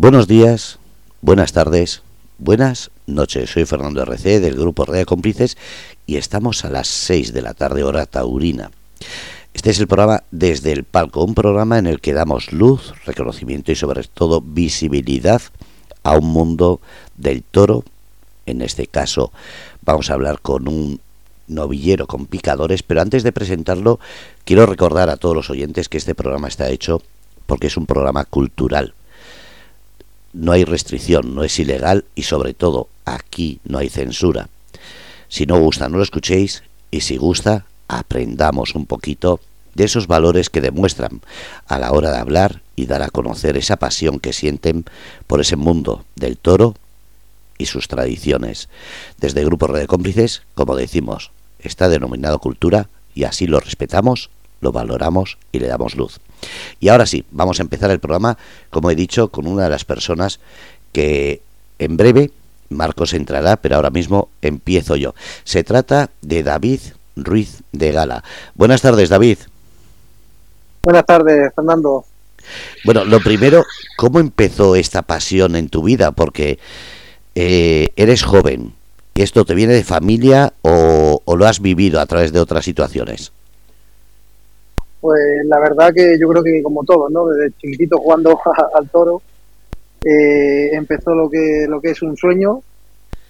Buenos días, buenas tardes, buenas noches. Soy Fernando RC del grupo Rea Cómplices y estamos a las 6 de la tarde hora taurina. Este es el programa Desde el Palco, un programa en el que damos luz, reconocimiento y sobre todo visibilidad a un mundo del toro. En este caso vamos a hablar con un novillero con picadores, pero antes de presentarlo quiero recordar a todos los oyentes que este programa está hecho porque es un programa cultural. No hay restricción, no es ilegal y sobre todo aquí no hay censura. Si no gusta, no lo escuchéis y si gusta, aprendamos un poquito de esos valores que demuestran a la hora de hablar y dar a conocer esa pasión que sienten por ese mundo del toro y sus tradiciones. Desde Grupo Red de Cómplices, como decimos, está denominado cultura y así lo respetamos, lo valoramos y le damos luz. Y ahora sí, vamos a empezar el programa, como he dicho, con una de las personas que en breve Marcos entrará, pero ahora mismo empiezo yo. Se trata de David Ruiz de Gala. Buenas tardes, David. Buenas tardes, Fernando. Bueno, lo primero, ¿cómo empezó esta pasión en tu vida? Porque eh, eres joven. ¿Esto te viene de familia o, lo has vivido a través de otras situaciones? Pues la verdad que yo creo que como todo, ¿no? Desde chiquitito jugando al toro, eh, empezó lo que, lo que es un sueño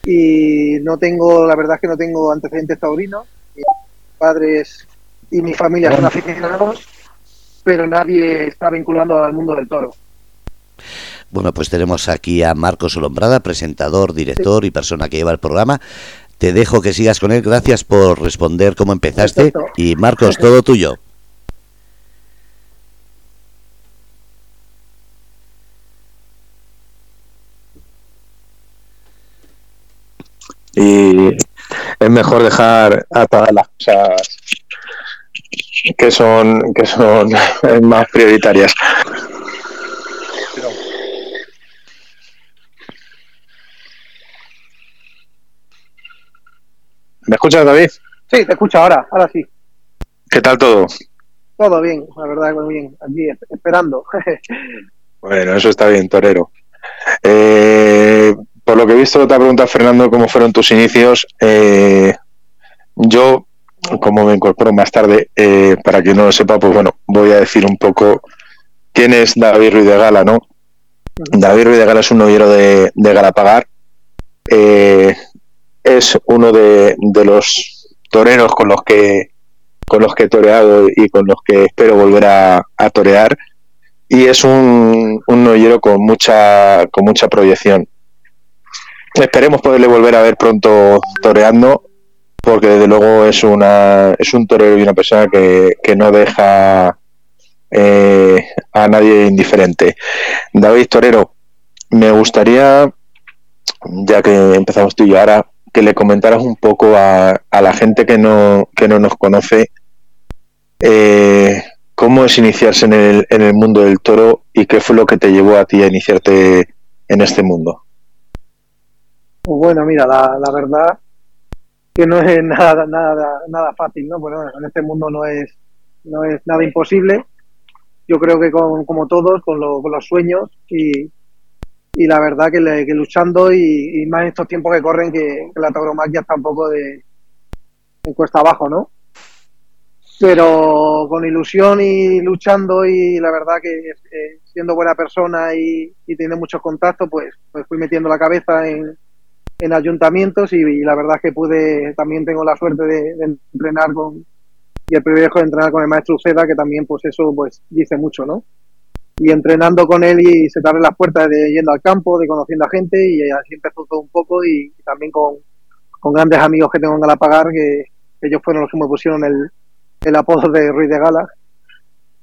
y no tengo, la verdad es que no tengo antecedentes taurinos. Mis padres y mi familia son aficionados pero nadie está vinculando al mundo del toro. Bueno, pues tenemos aquí a Marcos Olombrada, presentador, director y persona que lleva el programa. Te dejo que sigas con él. Gracias por responder cómo empezaste. Y Marcos, todo tuyo. Y es mejor dejar todas las cosas que son, que son más prioritarias. ¿Me escuchas, David? Sí, te escucho ahora, ahora sí. ¿Qué tal todo? Todo bien, la verdad, muy bien. Aquí esperando. bueno, eso está bien, torero. Eh, por lo que he visto, te ha preguntado Fernando cómo fueron tus inicios. Eh, yo como me incorporo más tarde, eh, para quien no lo sepa, pues bueno, voy a decir un poco quién es David Ruiz de Gala, ¿no? David Ruiz de Gala es un novillero de, de Galapagar. Eh, es uno de, los toreros con los que con los que he toreado y con los que espero volver a, torear. Y es un, un novillero con mucha, con mucha proyección. Esperemos poderle volver a ver pronto toreando porque desde luego es una es un torero y una persona que, no deja eh, a nadie indiferente. David Torero, me gustaría, ya que empezamos tú y yo ahora, que le comentaras un poco a, a la gente que no, que no nos conoce eh, cómo es iniciarse en el, en el mundo del toro y qué fue lo que te llevó a ti a iniciarte en este mundo. Pues bueno, mira, la, verdad que no es nada, nada, nada fácil, ¿no? Bueno, en este mundo no es, no es nada imposible. Yo creo que con, como todos, con, los sueños y, y la verdad que, luchando y, más en estos tiempos que corren que, la tauromaquia está un poco de en cuesta abajo, ¿no? Pero con ilusión y luchando y la verdad que eh, siendo buena persona y, y teniendo muchos contactos, pues, pues fui metiendo la cabeza en, en ayuntamientos y, la verdad es que pude, también tengo la suerte de, entrenar con, y el privilegio de entrenar con el maestro Uceda, que también pues eso pues dice mucho, ¿no? Y entrenando con él y se te abren las puertas de yendo al campo, de conociendo a gente y así empezó todo un poco y, también con, con, grandes amigos que tengo en Galapagar, que ellos fueron los que me pusieron el, el apodo de Ruiz de Gala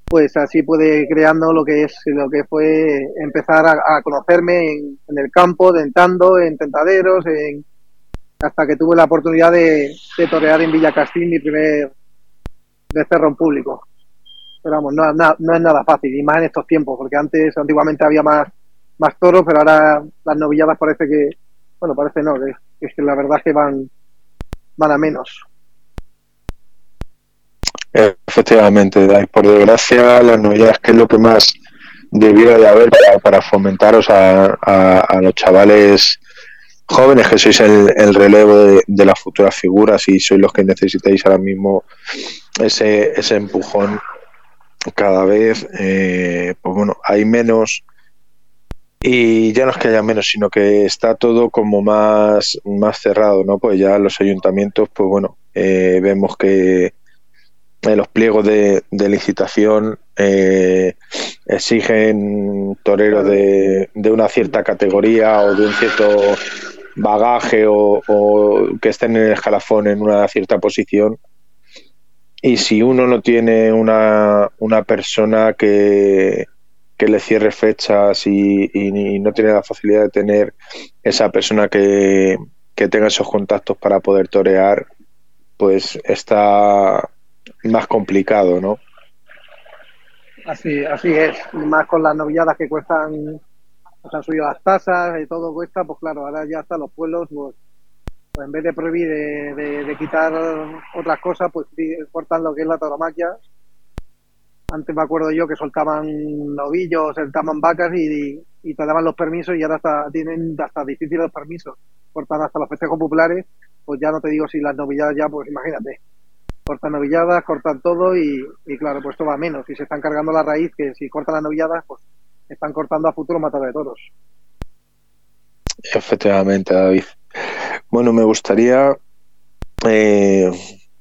pues así pude creando lo que es lo que fue empezar a, conocerme en, el campo, dentando, en tentaderos, en, hasta que tuve la oportunidad de, torear en Villa Castín mi primer becerro en público. Pero vamos, no, no, es nada fácil, y más en estos tiempos, porque antes, antiguamente había más, más toros, pero ahora las novilladas parece que, bueno, parece no, es que la verdad es que van, van a menos. Efectivamente, por desgracia, las novedades que es lo que más debiera de haber para, fomentaros a, los chavales jóvenes que sois el, relevo de, las futuras figuras y sois los que necesitáis ahora mismo ese, ese empujón cada vez, eh, pues bueno, hay menos y ya no es que haya menos, sino que está todo como más, más cerrado, ¿no? Pues ya los ayuntamientos, pues bueno, eh, vemos que en los pliegos de, licitación eh, exigen toreros de, de, una cierta categoría o de un cierto bagaje o, que estén en el escalafón en una cierta posición. Y si uno no tiene una, una persona que, que le cierre fechas y, no tiene la facilidad de tener esa persona que, tenga esos contactos para poder torear, pues está más complicado, ¿no? Así, así es, más con las novilladas que cuestan, pues han subido las tasas y todo cuesta, pues claro, ahora ya hasta los pueblos, pues, pues en vez de prohibir, de, quitar otras cosas, pues cortan lo que es la tauromaquia antes me acuerdo yo que soltaban novillos, soltaban vacas y, te daban los permisos y ahora hasta, tienen hasta difíciles los permisos. Cortan hasta los festejos populares, pues ya no te digo si las novilladas ya, pues imagínate. Cortan novilladas, cortan todo y, claro, pues esto va menos. Y se están cargando la raíz que si cortan las novilladas, pues están cortando a futuro matadores de toros. Efectivamente, David. Bueno, me gustaría eh,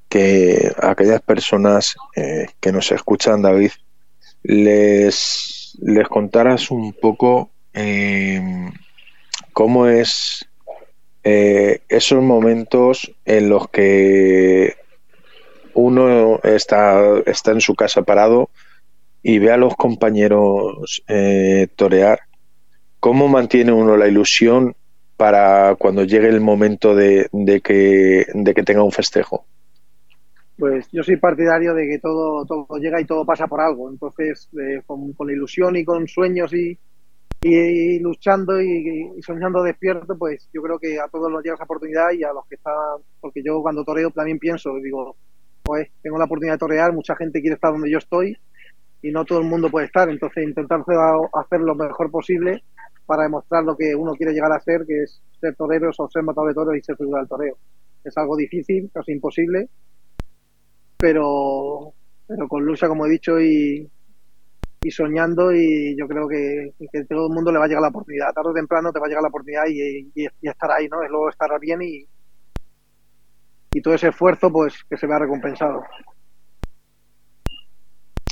que aquellas personas eh, que nos escuchan, David, les, les contaras un poco eh, cómo es esos momentos en los que uno está, está en su casa parado y ve a los compañeros torear, cómo mantiene uno la ilusión para cuando llegue el momento de, de, que, de que tenga un festejo pues yo soy partidario de que todo, todo llega y todo pasa por algo. Entonces, eh, con, ilusión y con sueños y, y, luchando y, soñando despierto, pues yo creo que a todos nos llega esa oportunidad y a los que están, porque yo cuando toreo también pienso, digo, pues tengo la oportunidad de torear, mucha gente quiere estar donde yo estoy y no todo el mundo puede estar. Entonces, intentar hacer lo mejor posible para demostrar lo que uno quiere llegar a ser, que es ser torero o ser matador de toros y ser figura del toreo. Es algo difícil, casi imposible, pero, pero con lucha, como he dicho, y, y soñando y yo creo que, que, todo el mundo le va a llegar la oportunidad. Tarde o temprano te va a llegar la oportunidad y, y, estar ahí, ¿no? Es luego estar bien y, y todo ese esfuerzo pues que se vea recompensado.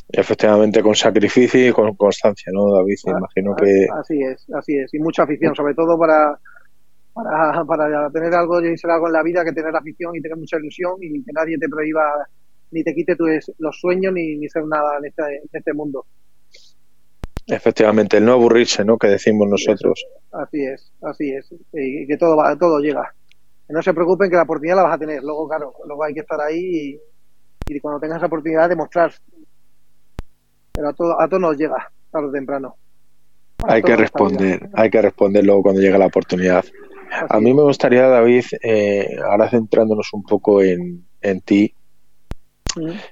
Efectivamente, con sacrificio y con constancia, ¿no, David? Ah, Imagino que... Así es, así es. Y mucha afición, sobre todo para, para, para tener algo y ser algo en la vida, que tener afición y tener mucha ilusión y que nadie te prohíba ni te quite tus, los sueños ni, ni ser nada en este, en este mundo. Efectivamente, el no aburrirse, ¿no? Que decimos nosotros. Así es, así es. Y que todo va, todo llega. No se preocupen que la oportunidad la vas a tener. Luego, claro, luego hay que estar ahí y, cuando tengas la oportunidad demostrar. Pero a todo, a todo nos llega, tarde o temprano. hay que responder, hay que responder luego cuando llegue la oportunidad. a mí me gustaría, David, eh, ahora centrándonos un poco en, en ti,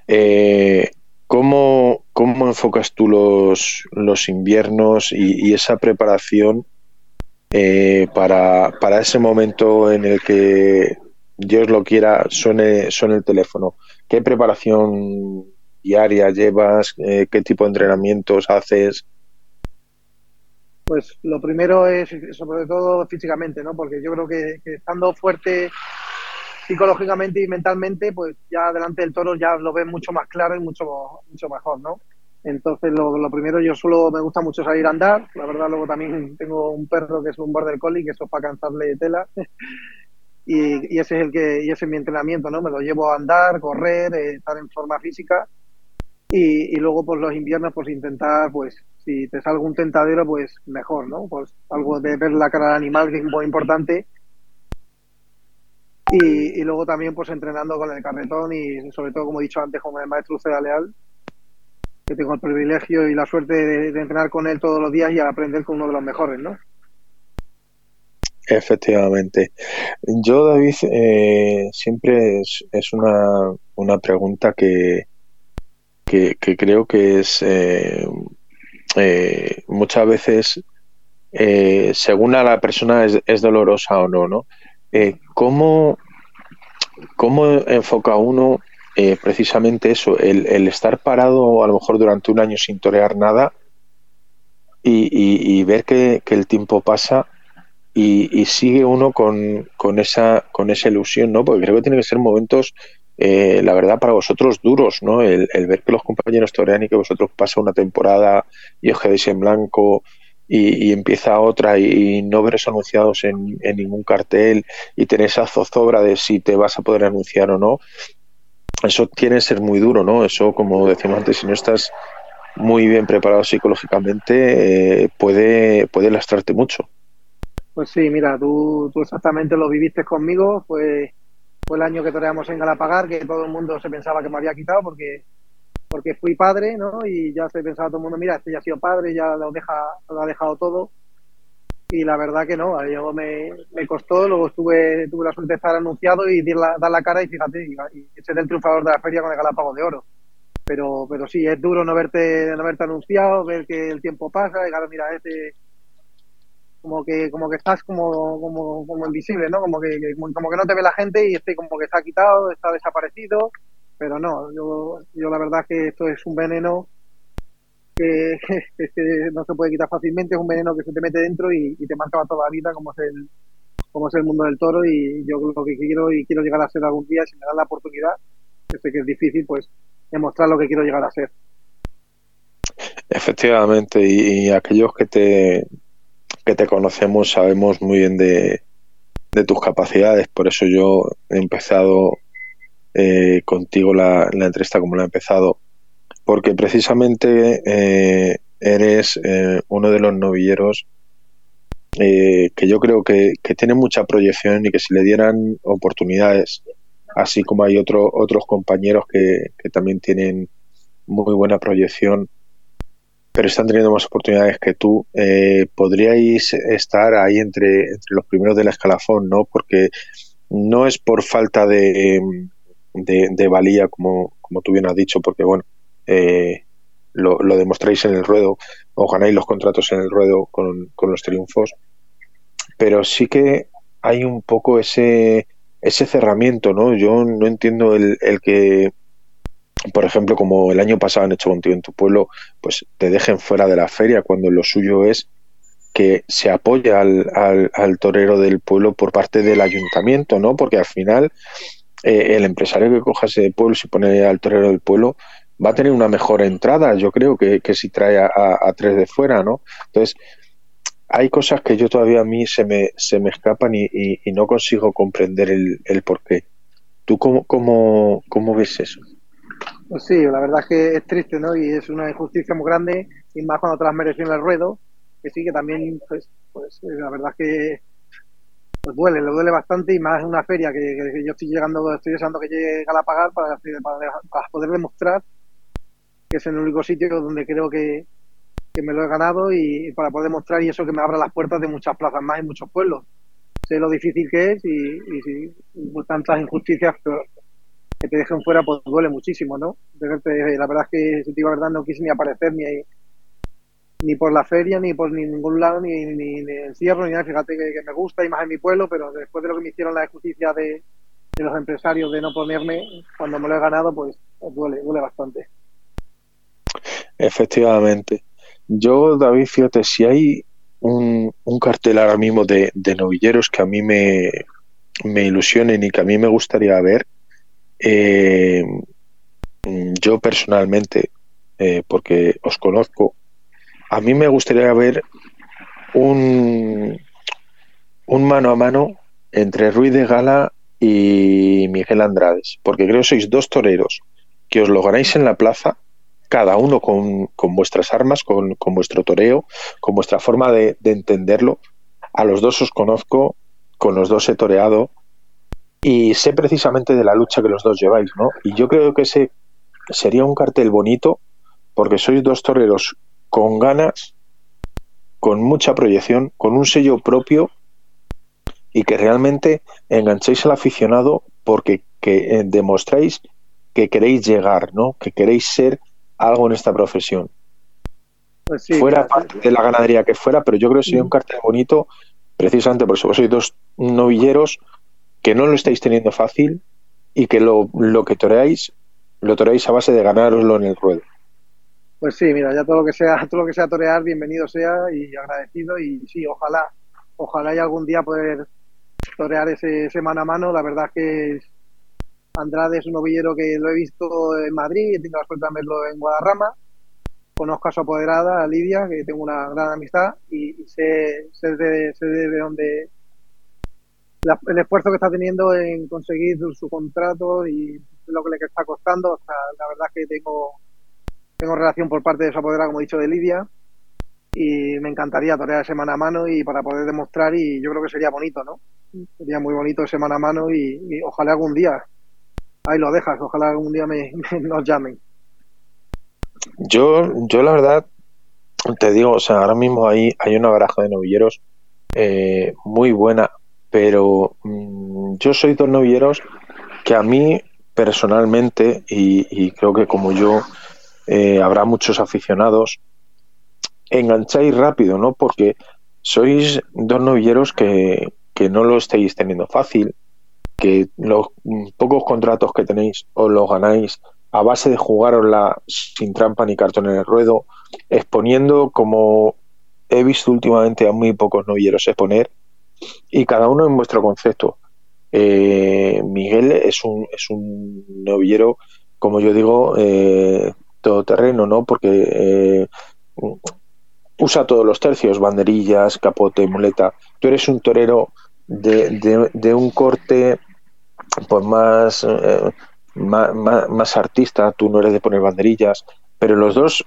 eh, ¿cómo, ¿cómo, enfocas tú los, los inviernos y, esa preparación eh, para, para, ese momento en el que Dios lo quiera suene, suene el teléfono? ¿Qué preparación diaria llevas? Eh, ¿Qué tipo de entrenamientos haces? Pues lo primero es, sobre todo físicamente, ¿no? Porque yo creo que estando fuerte psicológicamente y mentalmente, pues ya delante del toro ya lo ves mucho más claro y mucho, mucho mejor, ¿no? Entonces, lo, primero, yo solo me gusta mucho salir a andar. La verdad, luego también tengo un perro que es un border collie, que eso es para cansarle tela. y, y, ese es el que, y ese es mi entrenamiento, ¿no? Me lo llevo a andar, correr, eh, estar en forma física. Y, y, luego, pues los inviernos, pues intentar, pues, si te salga un tentadero, pues mejor, ¿no? Pues algo de ver la cara del animal, que es muy importante, y, luego también pues entrenando con el carretón y sobre todo, como he dicho antes, con el maestro Uceda Leal, que tengo el privilegio y la suerte de, entrenar con él todos los días y aprender con uno de los mejores, ¿no? Efectivamente. Yo, David, eh, siempre es, una, una pregunta que, que, creo que es eh, eh, muchas veces, según a la persona, es, dolorosa o no, ¿no? ¿cómo, ¿Cómo enfoca uno precisamente eso, el, estar parado a lo mejor durante un año sin torear nada y, ver que, el tiempo pasa y, sigue uno con, esa, con esa ilusión, ¿no? Porque creo que tiene que ser momentos eh, la verdad, para vosotros duros, ¿no? El, ver que los compañeros torean y que vosotros pasa una temporada y os quedéis en blanco y, empieza otra y, no veréis anunciados en, ningún cartel y tenéis esa zozobra de si te vas a poder anunciar o no. Eso tiene que ser muy duro, ¿no? Eso, como decíamos antes, si no estás muy bien preparado psicológicamente, eh, puede, puede lastrarte mucho. Pues sí, mira, tú, exactamente lo viviste conmigo, pues fue el año que toreamos en Galapagar, que todo el mundo se pensaba que me había quitado porque porque fui padre, ¿no? Y ya se pensaba todo el mundo, mira, este ya ha sido padre, ya lo, deja, lo ha dejado todo. Y la verdad que no, yo me, me costó, luego estuve, tuve la suerte de estar anunciado y dar la, cara y fíjate, y, ser el triunfador de la feria con el Galápagos de Oro. Pero, pero sí, es duro no verte, no verte anunciado, ver que el tiempo pasa y claro, mira, este como que como que estás como, como, como invisible, ¿no? Como que, como que no te ve la gente y este como que está quitado, está desaparecido, pero no, yo, yo la verdad que esto es un veneno que, no se puede quitar fácilmente, es un veneno que se te mete dentro y, te marca toda la vida como es el como es el mundo del toro. Y yo lo que quiero y quiero llegar a ser algún día, si me dan la oportunidad, que sé que es difícil, pues demostrar lo que quiero llegar a ser. Efectivamente, y aquellos que te, que te conocemos sabemos muy bien de, tus capacidades, por eso yo he empezado eh, contigo la, entrevista como la he empezado, porque precisamente eh, eres eh, uno de los novilleros que yo creo que, tiene mucha proyección y que si le dieran oportunidades, así como hay otros otros compañeros que, que también tienen muy buena proyección, pero están teniendo más oportunidades que tú, eh, podríais estar ahí entre, entre los primeros del escalafón, ¿no? Porque no es por falta de, de, valía, como, como tú bien has dicho, porque bueno, eh, lo, lo, demostráis en el ruedo o ganáis los contratos en el ruedo con, con los triunfos, pero sí que hay un poco ese, ese cerramiento, ¿no? Yo no entiendo el, el que por ejemplo, como el año pasado han hecho contigo en tu pueblo, pues te dejen fuera de la feria cuando lo suyo es que se apoya al, al, torero del pueblo por parte del ayuntamiento, ¿no? Porque al final eh, el empresario que coja ese pueblo, si pone al torero del pueblo, va a tener una mejor entrada, yo creo, que, que si trae a, tres de fuera, ¿no? Entonces, hay cosas que yo todavía a mí se me, se me escapan y, no consigo comprender el, el por qué. ¿Tú cómo, cómo, cómo ves eso? Pues sí, la verdad es que es triste, ¿no? Y es una injusticia muy grande, y más cuando te las mereció en el ruedo, que sí, que también, pues, pues eh, la verdad es que pues duele, le duele bastante y más en una feria que, yo estoy llegando, estoy deseando que llegue a pagar para, para, poder demostrar que es el único sitio donde creo que, me lo he ganado y, para poder demostrar y eso que me abra las puertas de muchas plazas más en muchos pueblos. Sé lo difícil que es y, y, tantas injusticias, que te dejen fuera, pues duele muchísimo, ¿no? la verdad es que, si te digo la verdad, no quise ni aparecer ni ni por la feria, ni por ningún lado, ni, ni, ni encierro, ni nada. Fíjate que, me gusta y más en mi pueblo, pero después de lo que me hicieron la justicia de, los empresarios de no ponerme, cuando me lo he ganado, pues, duele, duele bastante. Efectivamente. Yo, David, fíjate, si hay un, cartel ahora mismo de, de novilleros que a mí me, me ilusionen y que a mí me gustaría ver, eh, yo personalmente, eh, porque os conozco, a mí me gustaría ver un, un mano a mano entre Ruiz de Gala y Miguel Andrades, porque creo que sois dos toreros que os lo ganáis en la plaza, cada uno con, con vuestras armas, con, con, vuestro toreo, con vuestra forma de, de entenderlo. A los dos os conozco, con los dos he toreado, y sé precisamente de la lucha que los dos lleváis, ¿no? Y yo creo que ese sería un cartel bonito porque sois dos toreros con ganas, con mucha proyección, con un sello propio y que realmente enganchéis al aficionado porque que, eh, demostráis que queréis llegar, ¿no? Que queréis ser algo en esta profesión. Pues fuera de la ganadería que fuera, pero yo creo que sería un cartel bonito precisamente por eso sois dos novilleros que no lo estáis teniendo fácil y que lo, lo que toreáis lo toreáis a base de ganároslo en el ruedo. Pues sí, mira, ya todo lo que sea, todo lo que sea torear, bienvenido sea y agradecido y sí, ojalá, ojalá y algún día poder torear ese, ese mano a mano. La verdad es que Andrade es un novillero que lo he visto en Madrid, he tenido la suerte de verlo en Guadarrama. Conozco a su apoderada, a Lidia, que tengo una gran amistad y, sé, sé, de, sé de dónde el esfuerzo que está teniendo en conseguir su, contrato y lo que le está costando. la verdad es que tengo, tengo relación por parte de su apoderada, como he dicho, de Lidia y me encantaría torear semana a mano y para poder demostrar y yo creo que sería bonito, ¿no? Sería muy bonito semana a mano y, ojalá algún día, ahí lo dejas, ojalá algún día me, nos llamen. Yo, yo la verdad, te digo, o sea, ahora mismo hay, hay una baraja de novilleros eh, muy buena, pero mm, yo soy dos novilleros que a mí personalmente, y, creo que como yo, eh, habrá muchos aficionados, engancháis rápido, ¿no? Porque sois dos novilleros que, que no lo estáis teniendo fácil, que los pocos contratos que tenéis os los ganáis a base de jugarosla sin trampa ni cartón en el ruedo, exponiendo como he visto últimamente a muy pocos novilleros exponer, y cada uno en vuestro concepto. Eh, Miguel es un, es un novillero, como yo digo, eh, todoterreno, ¿no? Porque eh, usa todos los tercios, banderillas, capote, muleta. Tú eres un torero de, de, un corte pues más, eh, más, más, artista, tú no eres de poner banderillas, pero los dos,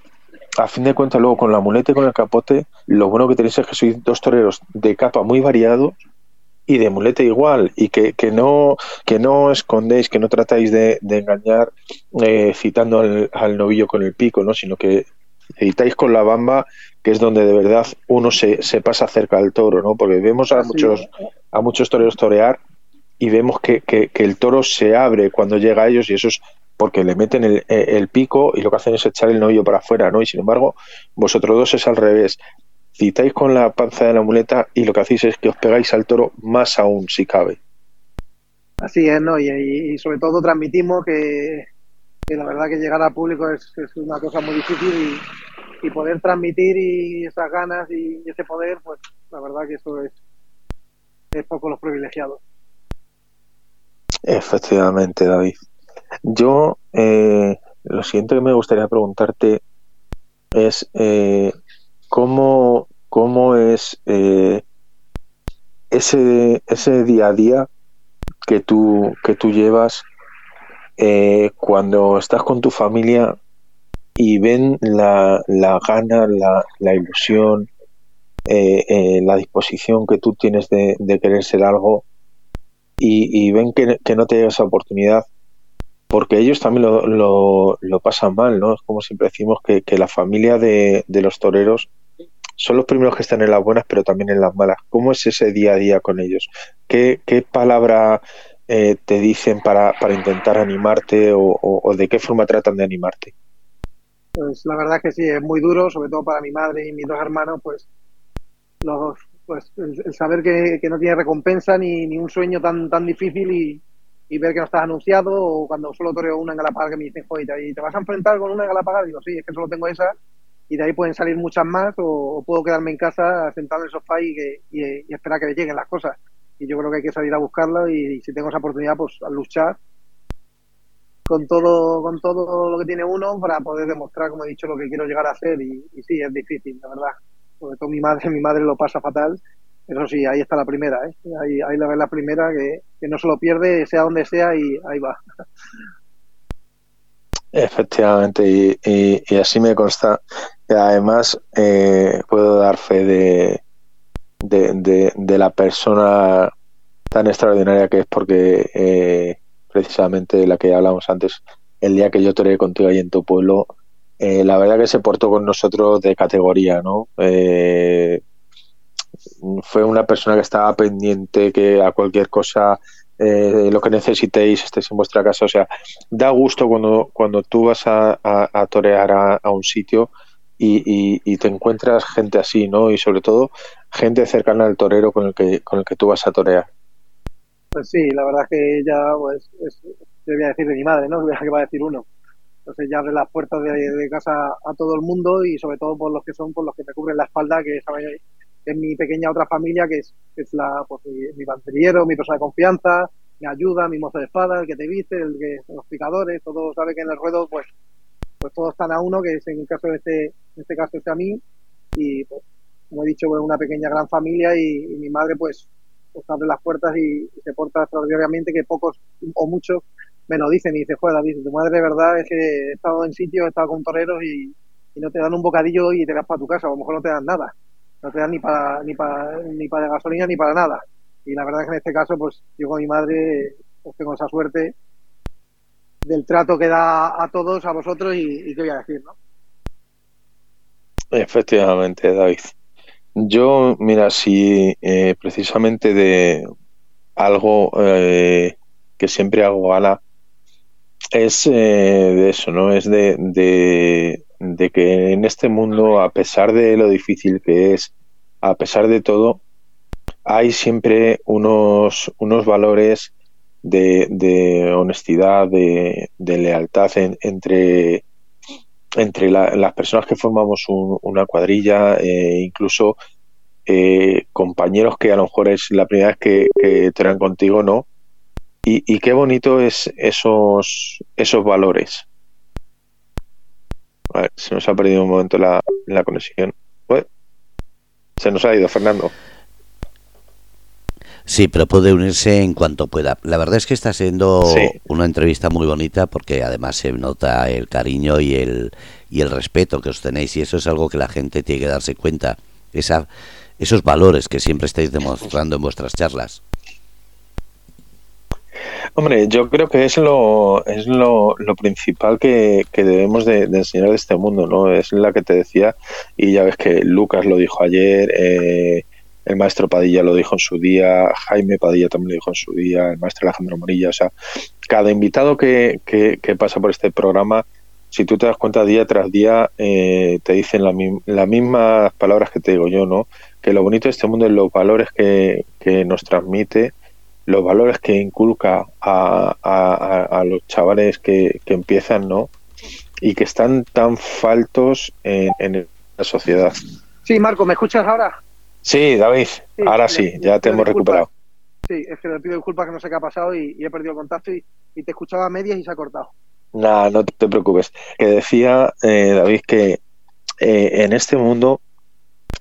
a fin de cuentas, luego con la muleta y con el capote, lo bueno que tenéis es que sois dos toreros de capa muy variados y de muleta igual. Y que, que no que no escondéis que no tratáis de, engañar eh, citando al, al, novillo con el pico no sino que citáis con la bamba que es donde de verdad uno se, se pasa cerca al toro, ¿no? Porque vemos a muchos, a muchos toreros torear y vemos que, que, el toro se abre cuando llega a ellos y eso es porque le meten el, el, pico y lo que hacen es echar el novillo para afuera, ¿no? Y sin embargo, vosotros dos es al revés. Citáis con la panza de la muleta y lo que hacéis es que os pegáis al toro más aún, si cabe. Así es, ¿no? Y, sobre todo transmitimos que, que, la verdad que llegar al público es, una cosa muy difícil y, y poder transmitir y esas ganas y ese poder, pues la verdad que eso es, es poco los privilegiados. Efectivamente, David. Yo eh, lo siguiente que me gustaría preguntarte es eh, cómo, cómo es eh, ese, ese día a día que tú, que tú llevas eh, cuando estás con tu familia y ven la, la gana, la, la ilusión, eh, eh, la disposición que tú tienes de, de querer ser algo y, y ven que, no te llega esa oportunidad, porque ellos también lo, lo, lo pasan mal, ¿no? Es como siempre decimos que, que la familia de, de, los toreros son los primeros que están en las buenas, pero también en las malas. ¿Cómo es ese día a día con ellos? ¿Qué, qué palabra eh, te dicen para, para intentar animarte o, o, de qué forma tratan de animarte? pues la verdad que sí, es muy duro, sobre todo para mi madre y mis dos hermanos, pues, los, pues el, saber que, que, no tiene recompensa ni, ni, un sueño tan, tan difícil y, y, ver que no estás anunciado o cuando solo toreo una en Galapagar que me dicen, joder, ¿y te vas a enfrentar con una en Galapagar? Digo, sí, es que solo tengo esa y de ahí pueden salir muchas más o, o puedo quedarme en casa sentado en el sofá y, que, y, y, esperar que me lleguen las cosas. Y yo creo que hay que salir a buscarlo y, si tengo esa oportunidad, pues a luchar con todo, con todo lo que tiene uno para poder demostrar, como he dicho, lo que quiero llegar a hacer. Y, y sí, es difícil, la verdad. Sobre todo mi madre, mi madre lo pasa fatal. Eso sí, ahí está la primera, ¿eh? Ahí, ahí la ves la primera que, que no se lo pierde, sea donde sea, y ahí va. Efectivamente, y, y, y, así me consta. Además, eh, puedo dar fe de, de, de, la persona tan extraordinaria que es porque eh, precisamente la que hablamos antes, el día que yo toreé contigo ahí en tu pueblo, eh, la verdad que se portó con nosotros de categoría, ¿no? Eh, fue una persona que estaba pendiente, que a cualquier cosa, eh, lo que necesitéis, estéis en vuestra casa. O sea, da gusto cuando, cuando tú vas a, a, a torear a, a, un sitio y, y, te encuentras gente así, ¿no? Y sobre todo gente cercana al torero con el que, con el que tú vas a torear. Pues sí, la verdad es que ella, pues, es, te voy a decir de mi madre, ¿no? Que va a decir uno. Entonces ya abre las puertas de, casa a todo el mundo y sobre todo por los que son, por los que te cubren la espalda, que es, mi pequeña otra familia, que es, es la, pues, mi, mi mi persona de confianza, mi ayuda, mi mozo de espada, el que te viste, el que, los picadores, todo sabe que en el ruedo, pues, pues todos están a uno, que es en el caso de este, en este caso este a mí, y pues, como he dicho, una pequeña gran familia y, mi madre pues, pues, abre las puertas y, se porta extraordinariamente que pocos o muchos me lo dicen y dice, joder David, tu madre de verdad es que he estado en sitios, he estado con toreros y, no te dan un bocadillo y te vas para tu casa, a lo mejor no te dan nada, no te dan ni para ni para ni para gasolina ni para nada. Y la verdad es que en este caso, pues yo con mi madre pues tengo esa suerte del trato que da a todos, a vosotros y, qué voy a decir, ¿no? Efectivamente, David. Yo, mira, si eh, precisamente de algo eh, que siempre hago gala es eh, de eso, ¿no? Es de, de, de, que en este mundo, a pesar de lo difícil que es, a pesar de todo, hay siempre unos, unos valores de, honestidad, de, lealtad entre, entre las personas que formamos una cuadrilla, eh, incluso eh, compañeros que a lo mejor es la primera vez que, que traen contigo, ¿no? Y, qué bonito es esos, esos valores. se nos ha perdido un momento la, la conexión. se nos ha ido, Fernando. Sí, pero puede unirse en cuanto pueda. La verdad es que está siendo una entrevista muy bonita porque además se nota el cariño y el, y el respeto que os tenéis y eso es algo que la gente tiene que darse cuenta. Esa, esos valores que siempre estáis demostrando en vuestras charlas. Hombre, yo creo que es lo, es lo, lo principal que, debemos de, enseñar de este mundo, ¿no? Es la que te decía, y ya ves que Lucas lo dijo ayer, eh, el maestro Padilla lo dijo en su día, Jaime Padilla también lo dijo en su día, el maestro Alejandro Morilla, o sea, cada invitado que, que, pasa por este programa, si tú te das cuenta día tras día, eh, te dicen las mismas palabras que te digo yo, ¿no? Que lo bonito de este mundo es los valores que, que nos transmite, los valores que inculca a, a, los chavales que, que, empiezan, ¿no? Y que están tan faltos en, en la sociedad. Sí, Marco, ¿me escuchas ahora? Sí, David, ahora sí, ya te hemos recuperado. Sí, es que le pido disculpas que no sé qué ha pasado y, he perdido contacto y, te escuchaba a medias y se ha cortado. Nada, no te preocupes. Que decía eh, David que eh, en este mundo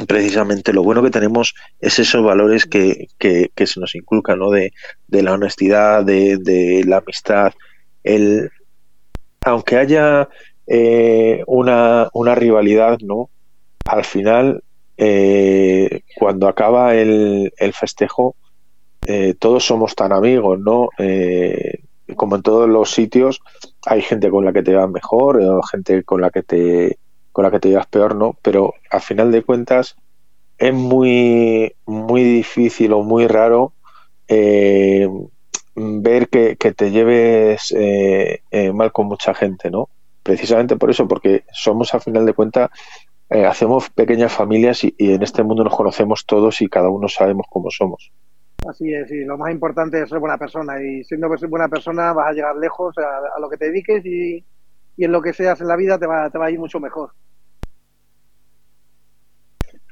precisamente lo bueno que tenemos es esos valores que, que, se nos inculcan, ¿no? De, de la honestidad, de, de, la amistad. El, aunque haya eh, una, una rivalidad, ¿no? Al final eh, cuando acaba el, el festejo, eh, todos somos tan amigos, ¿no? Eh, como en todos los sitios, hay gente con la que te vas mejor, o gente con la que te con la que te llevas peor, ¿no? Pero al final de cuentas es muy muy difícil o muy raro ver que, que, te lleves mal con mucha gente, ¿no? Precisamente por eso, porque somos al final de cuentas eh, hacemos pequeñas familias y, en este mundo nos conocemos todos y cada uno sabemos cómo somos. Así es, y lo más importante es ser buena persona y siendo buena persona vas a llegar lejos a, lo que te dediques y, en lo que seas en la vida te va, te va a ir mucho mejor.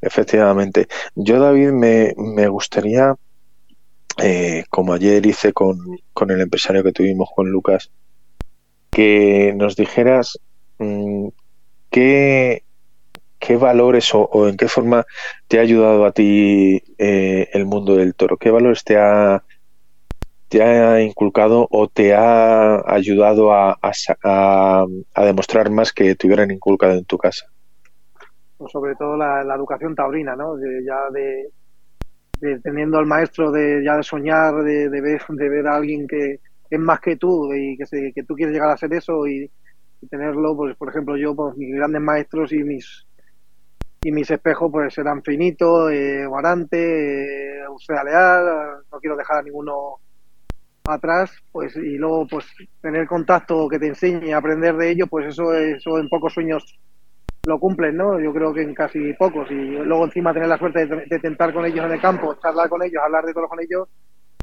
Efectivamente. Yo, David, me, me gustaría, eh, como ayer hice con, con, el empresario que tuvimos, con Lucas, que nos dijeras mm, qué, ¿qué valores o, en qué forma te ha ayudado a ti eh, el mundo del toro? ¿Qué valores te ha, te ha inculcado o te ha ayudado a, demostrar más que te hubieran inculcado en tu casa? Pues sobre todo la, educación taurina, ¿no? ya de, teniendo al maestro de ya de soñar, de, ver, de ver a alguien que es más que tú y que, que tú quieres llegar a ser eso y, tenerlo, pues por ejemplo yo, pues mis grandes maestros y mis y mis espejos pues eran Finito, eh, Guarante, eh, Leal, no quiero dejar a ninguno atrás, pues y luego pues tener contacto que te enseñe aprender de ello, pues eso, eso en pocos sueños lo cumplen, ¿no? Yo creo que en casi pocos. Y luego encima tener la suerte de, tentar con ellos en el campo, charlar con ellos, hablar de todo con ellos,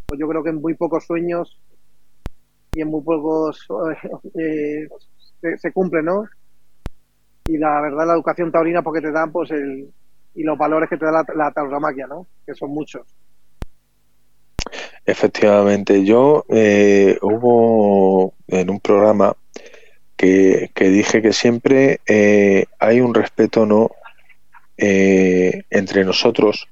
pues yo creo que en muy pocos sueños y en muy pocos eh, se, se, cumple, ¿no? Y la verdad, la educación taurina, porque te dan, pues, el, y los valores que te da la, la tauromaquia, ¿no? Que son muchos. Efectivamente, yo eh, hubo en un programa que, que dije que siempre eh, hay un respeto no eh, entre nosotros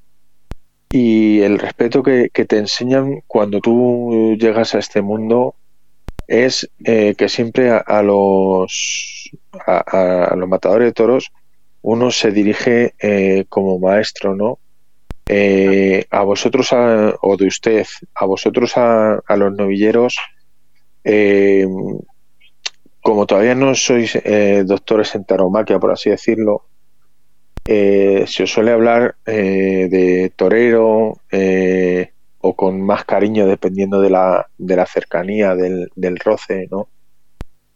y el respeto que, que, te enseñan cuando tú llegas a este mundo es eh, que siempre a, a los a, a, los matadores de toros uno se dirige eh, como maestro, ¿no? Eh, a vosotros a, o de usted, a vosotros a, a los novilleros, eh, como todavía no sois doctores en taromaquia, por así decirlo, se os suele hablar de torero o con más cariño dependiendo de la, de la cercanía, del, del roce, ¿no?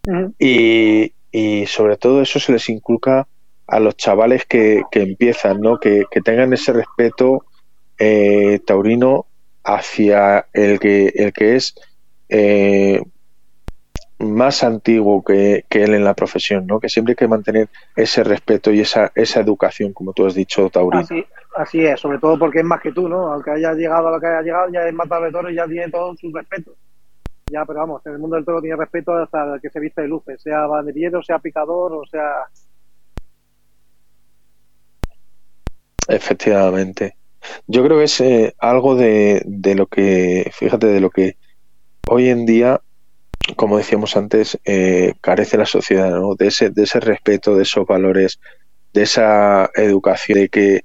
Uh -huh. y, y sobre todo eso se les inculca a los chavales que, que empiezan, ¿no? Que, que, tengan ese respeto eh, taurino hacia el que, el que es eh, más antiguo que, que, él en la profesión, ¿no? Que siempre hay que mantener ese respeto y esa, esa educación, como tú has dicho, taurino. Así, así es, sobre todo porque es más que tú, ¿no? Aunque haya llegado a lo que haya llegado, ya es matador y ya tiene todo su respeto. Ya, pero vamos, en el mundo del toro tiene respeto hasta el que se viste de luces, sea banderillero, sea picador o sea Efectivamente. Yo creo que es eh, algo de, de, lo que, fíjate, de lo que hoy en día, como decíamos antes, eh, carece la sociedad, ¿no? De ese, de ese respeto, de esos valores, de esa educación, de que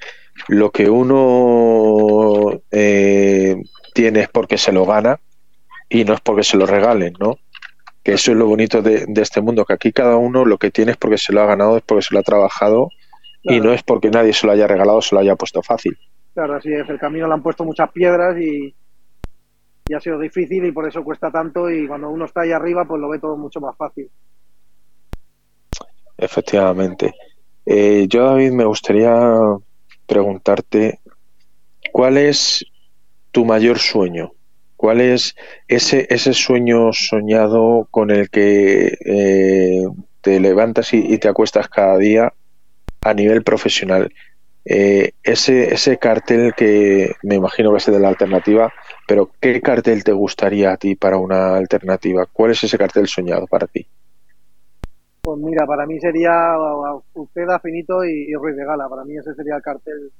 lo que uno eh, tiene es porque se lo gana y no es porque se lo regalen, ¿no? Que eso es lo bonito de, de este mundo, que aquí cada uno lo que tiene es porque se lo ha ganado, es porque se lo ha trabajado Claro. y no es porque nadie se lo haya regalado, se lo haya puesto fácil. Claro, así es. El camino le han puesto muchas piedras y, y, ha sido difícil y por eso cuesta tanto y cuando uno está ahí arriba pues lo ve todo mucho más fácil. Efectivamente. Eh, yo, David, me gustaría preguntarte cuál es tu mayor sueño. ¿Cuál es ese, ese sueño soñado con el que eh, te levantas y, te acuestas cada día a nivel profesional. Eh, ese, ese cartel que me imagino que es de la alternativa, pero ¿qué cartel te gustaría a ti para una alternativa? ¿Cuál es ese cartel soñado para ti? Pues mira, para mí sería Uceda, Finito y, y, Ruiz de Gala. Para mí ese sería el cartel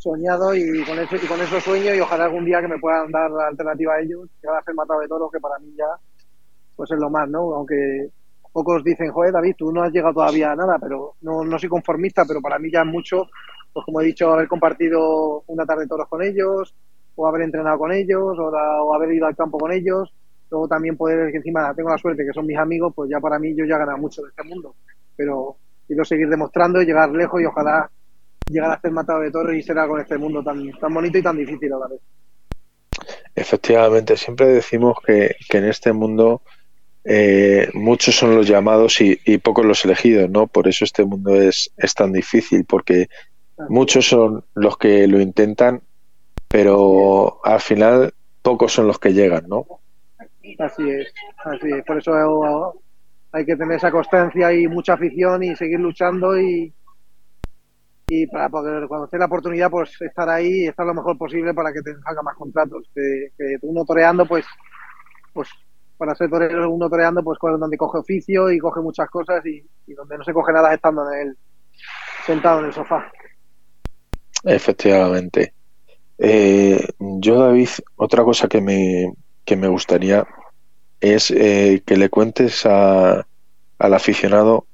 soñado y con eso, y con eso sueño y ojalá algún día que me puedan dar la alternativa a ellos, que va a ser matado de toros, que para mí ya pues es lo más, ¿no? Aunque pocos dicen, joder, David, tú no has llegado todavía a nada, pero no, no soy conformista, pero para mí ya es mucho, pues como he dicho, haber compartido una tarde de toros con ellos, o haber entrenado con ellos, o haber ido al campo con ellos, luego también poder, que encima tengo la suerte que son mis amigos, pues ya para mí yo ya he ganado mucho de este mundo, pero quiero seguir demostrando y llegar lejos y ojalá llegar a ser matado de toros y ser algo en este mundo tan, tan bonito y tan difícil a la vez. Efectivamente, siempre decimos que, que en este mundo eh, muchos son los llamados y, y, pocos los elegidos, ¿no? Por eso este mundo es, es tan difícil, porque muchos son los que lo intentan, pero al final pocos son los que llegan, ¿no? Así es, así es. Por eso hay que tener esa constancia y mucha afición y seguir luchando y, y para poder, cuando esté la oportunidad, pues estar ahí y estar lo mejor posible para que te salgan más contratos. Que, uno toreando, pues, pues para ser torero uno toreando, pues donde coge oficio y coge muchas cosas y, y, donde no se coge nada estando en el, sentado en el sofá. Efectivamente. Eh, yo, David, otra cosa que me, que me gustaría es eh, que le cuentes al aficionado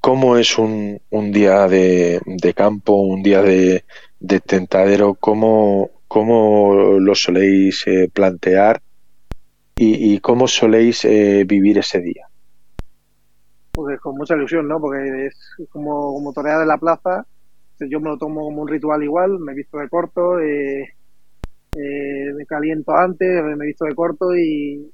cómo es un, un día de, de, campo, un día de, de tentadero, cómo, cómo lo soléis eh, plantear y, y cómo soléis eh, vivir ese día. Pues con mucha ilusión, ¿no? Porque es como, como torear en la plaza. Yo me lo tomo como un ritual igual, me visto de corto, eh, eh, me caliento antes, me visto de corto y,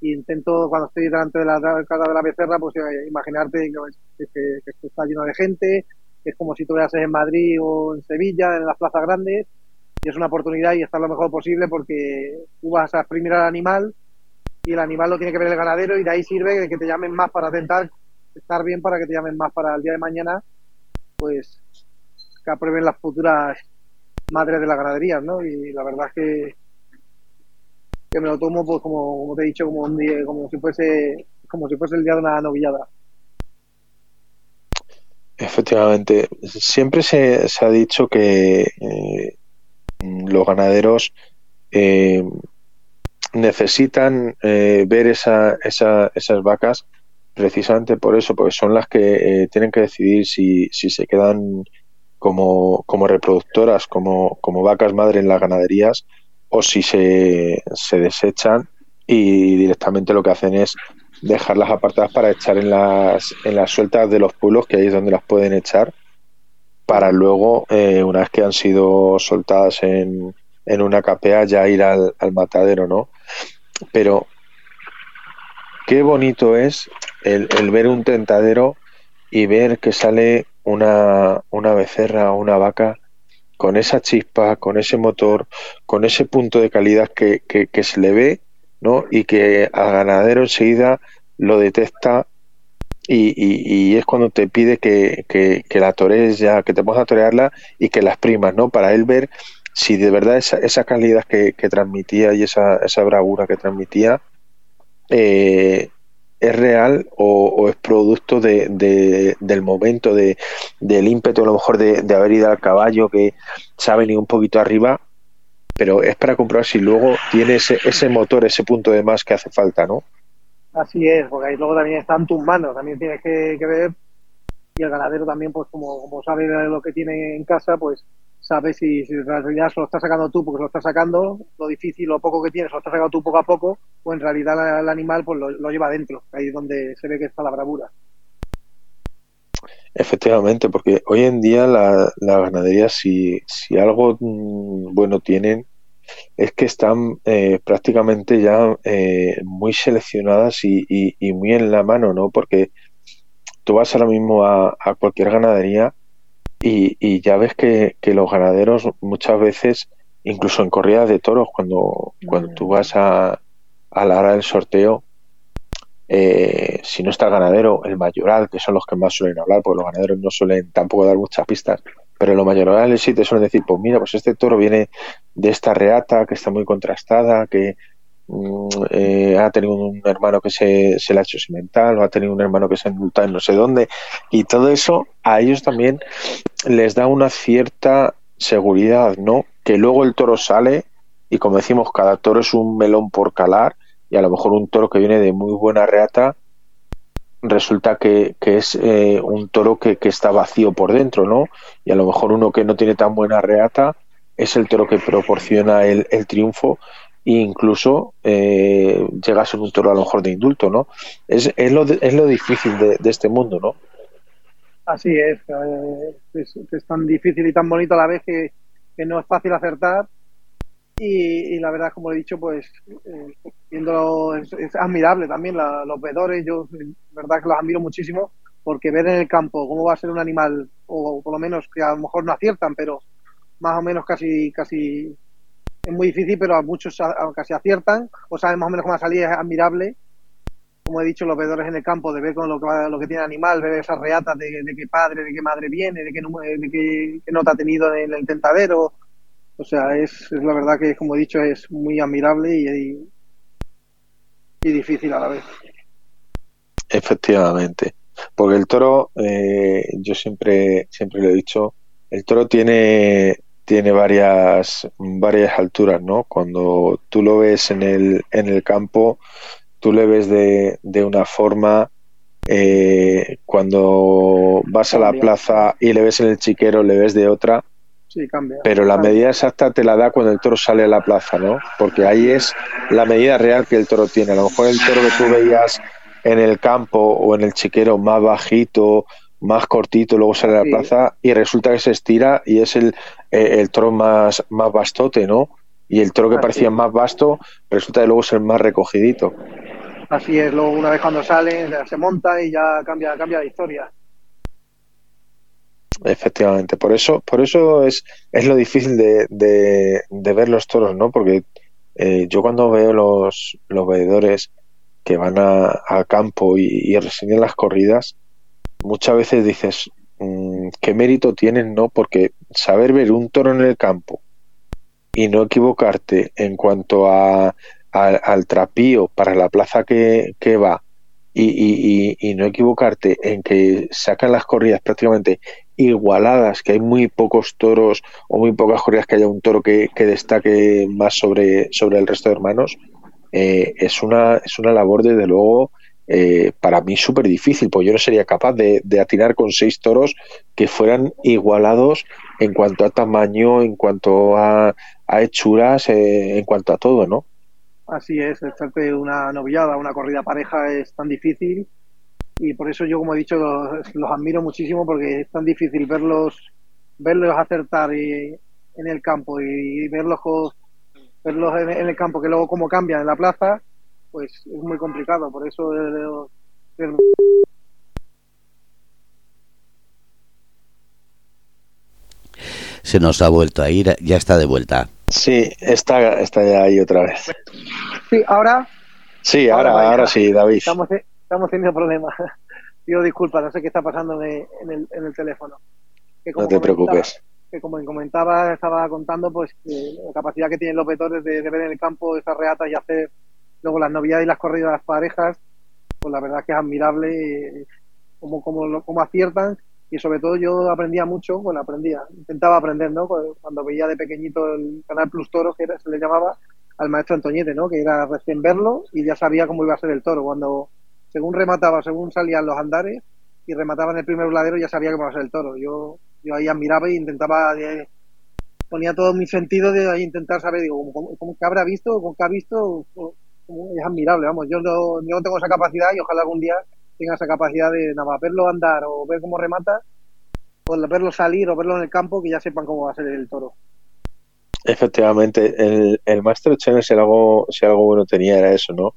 intento, cuando estoy delante de la cara de la becerra, pues eh, imaginarte que, que, está lleno de gente, es como si estuvieras en Madrid o en Sevilla, en las plazas grandes, y es una oportunidad y estar lo mejor posible porque tú vas a exprimir al animal y el animal lo tiene que ver el ganadero y de ahí sirve que te llamen más para tentar estar bien para que te llamen más para el día de mañana, pues que aprueben las futuras madres de la ganadería, ¿no? Y la verdad es que, que me lo tomo, pues como, te he dicho, como un día, como si fuese, como si fuese el día de una novillada. Efectivamente, siempre se, se ha dicho que eh, los ganaderos eh, necesitan eh, ver esa, esa, esas vacas precisamente por eso, porque son las que tienen que decidir si, si se quedan como, como reproductoras, como, como vacas madre en las ganaderías, o si se, se desechan y directamente lo que hacen es dejarlas apartadas para echar en las, en las sueltas de los pueblos, que ahí es donde las pueden echar, para luego, eh, una vez que han sido soltadas en, en una capea, ya ir al, al matadero, ¿no? Pero qué bonito es el, el, ver un tentadero y ver que sale una, una becerra o una vaca con esa chispa, con ese motor, con ese punto de calidad que, que, se le ve, ¿no? Y que al ganadero enseguida lo detecta y, y, es cuando te pide que, que, que, la torees ya, que te pongas a torearla y que las primas, ¿no? Para él ver si de verdad esa, esa calidad que, que, transmitía y esa, esa bravura que transmitía eh, es real o, es producto de, de, del momento, de, del ímpetu a lo mejor de, de, haber ido al caballo que se ha venido un poquito arriba, pero es para comprobar si luego tiene ese, ese motor, ese punto de más que hace falta, ¿no? Así es, porque ahí luego también está en tus manos, también tienes que, que ver y el ganadero también, pues como, como sabe lo que tiene en casa, pues sabes si, en realidad se lo estás sacando tú porque se lo estás sacando, lo difícil, lo poco que tienes, lo estás sacando tú poco a poco, o en realidad el animal pues lo, lo lleva dentro, ahí es donde se ve que está la bravura. Efectivamente, porque hoy en día la, la ganadería, si, si algo mmm, bueno tienen, es que están eh, prácticamente ya eh, muy seleccionadas y, y, y, muy en la mano, ¿no? Porque tú vas ahora mismo a, a cualquier ganadería y, y ya ves que, que, los ganaderos muchas veces, incluso en corridas de toros, cuando, cuando tú vas a, a la hora del sorteo, eh, si no está el ganadero, el mayoral, que son los que más suelen hablar, porque los ganaderos no suelen tampoco dar muchas pistas, pero los mayorales sí te suelen decir, pues mira, pues este toro viene de esta reata que está muy contrastada, que eh, ha tenido un hermano que se, le ha hecho semental, o ha tenido un hermano que se ha indultado en no sé dónde, y todo eso a ellos también les da una cierta seguridad, ¿no? Que luego el toro sale, y como decimos, cada toro es un melón por calar, y a lo mejor un toro que viene de muy buena reata resulta que, es eh, un toro que, está vacío por dentro, ¿no? Y a lo mejor uno que no tiene tan buena reata es el toro que proporciona el triunfo e incluso eh, llega a ser un toro a lo mejor de indulto, ¿no? Es, es, lo, es lo difícil de, de este mundo, ¿no? Así es, eh, es, tan difícil y tan bonito a la vez que, que no es fácil acertar y, y, la verdad, como he dicho, pues eh, viendo es, admirable también la, los vedores. Yo, verdad, que los admiro muchísimo porque ver en el campo cómo va a ser un animal, o por lo menos que a lo mejor no aciertan, pero más o menos casi, casi es muy difícil, pero a muchos casi aciertan, o saben más o menos cómo va a salir, es admirable. Como he dicho, los vedores en el campo, de ver con lo que, lo que tiene el animal, ver esas reatas de, de qué padre, de qué madre viene, de qué, de qué, nota ha tenido en el tentadero o sea, es, es, la verdad que, como he dicho, es muy admirable y, y, y difícil a la vez. Efectivamente. Porque el toro, eh, yo siempre, siempre lo he dicho, el toro tiene, tiene varias, varias alturas, ¿no? Cuando tú lo ves en el, en el campo, tú le ves de, de una forma, eh, cuando vas a la plaza y le ves en el chiquero, le ves de otra Sí, cambia. Pero la medida exacta te la da cuando el toro sale a la plaza, ¿no? Porque ahí es la medida real que el toro tiene. A lo mejor el toro que tú veías en el campo o en el chiquero más bajito, más cortito, luego sale a la sí. plaza y resulta que se estira y es el, eh, el toro más, más bastote, ¿no? Y el toro que Así parecía más vasto resulta que luego es el más recogidito. Así es, luego una vez cuando sale se monta y ya cambia, cambia la historia. Efectivamente, por eso, por eso es, es lo difícil de, de, ver los toros, ¿no? Porque eh, yo cuando veo los, los veedores que van al campo y, y, reseñan las corridas, muchas veces dices, mm, ¿qué mérito tienen, no? Porque saber ver un toro en el campo y no equivocarte en cuanto a, al trapío para la plaza que, que va y, y, no equivocarte en que sacan las corridas prácticamente igualadas, que hay muy pocos toros o muy pocas corridas que haya un toro que, destaque más sobre, sobre el resto de hermanos, eh, es, una, es una labor desde luego eh, para mí súper difícil, pues yo no sería capaz de, de, atinar con seis toros que fueran igualados en cuanto a tamaño, en cuanto a, a hechuras, eh, en cuanto a todo, ¿no? Así es, echarte una novillada, una corrida pareja es tan difícil y por eso yo, como he dicho, los, admiro muchísimo porque es tan difícil verlos verlos acertar en el campo y verlos verlos en, el campo que luego cómo cambian en la plaza, pues es muy complicado. Por eso se nos ha vuelto a ir, ya está de vuelta. Sí, está, está ya ahí otra vez. Sí, ahora. Sí, ahora, ahora, sí, David. Estamos, estamos teniendo problemas. Pido disculpas, no sé qué está pasando en el, en el teléfono. no te preocupes. Que como comentaba, estaba contando, pues la capacidad que tienen los vetores de, ver en el campo esas reatas y hacer luego las novedades y las corridas de las parejas, pues la verdad que es admirable eh, cómo, cómo, cómo aciertan y sobre todo yo aprendía mucho, bueno, aprendía, intentaba aprender, ¿no? Cuando veía de pequeñito el canal Plus Toro, que era, se le llamaba, al maestro Antoñete, ¿no? Que era recién verlo y ya sabía cómo iba a ser el toro. Cuando, según remataba, según salían los andares y remataba en el primer bladero, ya sabía cómo iba a ser el toro. Yo, yo ahí admiraba e intentaba, eh, ponía todo mi sentido de ahí intentar saber, digo, ¿cómo, cómo, qué habrá visto? ¿Con qué ha visto? Es admirable, vamos. Yo no, yo no tengo esa capacidad y ojalá algún día tenga esa capacidad de nada más verlo andar o ver cómo remata, o verlo salir o verlo en el campo, que ya sepan cómo va a ser el toro. Efectivamente, el, el Master Channel, si algo, si algo bueno tenía, era eso, ¿no?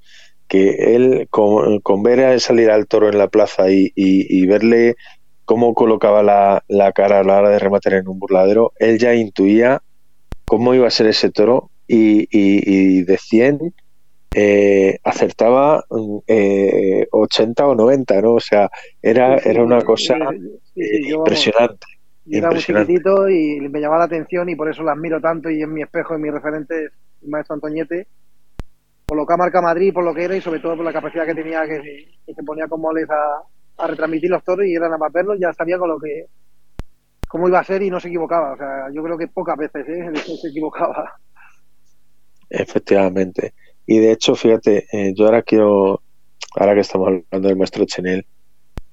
Que él, con, con ver salir al toro en la plaza y, y, verle cómo colocaba la, la, cara a la hora de rematar en un burladero, él ya intuía cómo iba a ser ese toro y, y, de 100 eh, acertaba eh, 80 o 90, ¿no? O sea, era, era una cosa impresionante. era muy chiquitito y me llamaba la atención y por eso la admiro tanto y en mi espejo, en mi referente es el maestro Antoñete, por lo que ha marcado Madrid, por lo que era y sobre todo por la capacidad que tenía que, se ponía con moles a, retransmitir los toros y era nada más verlos, ya sabía con lo que cómo iba a ser y no se equivocaba. O sea, yo creo que pocas veces ¿eh? se equivocaba. Efectivamente. Y de hecho, fíjate, eh, yo ahora quiero, ahora que estamos hablando del maestro Chenel,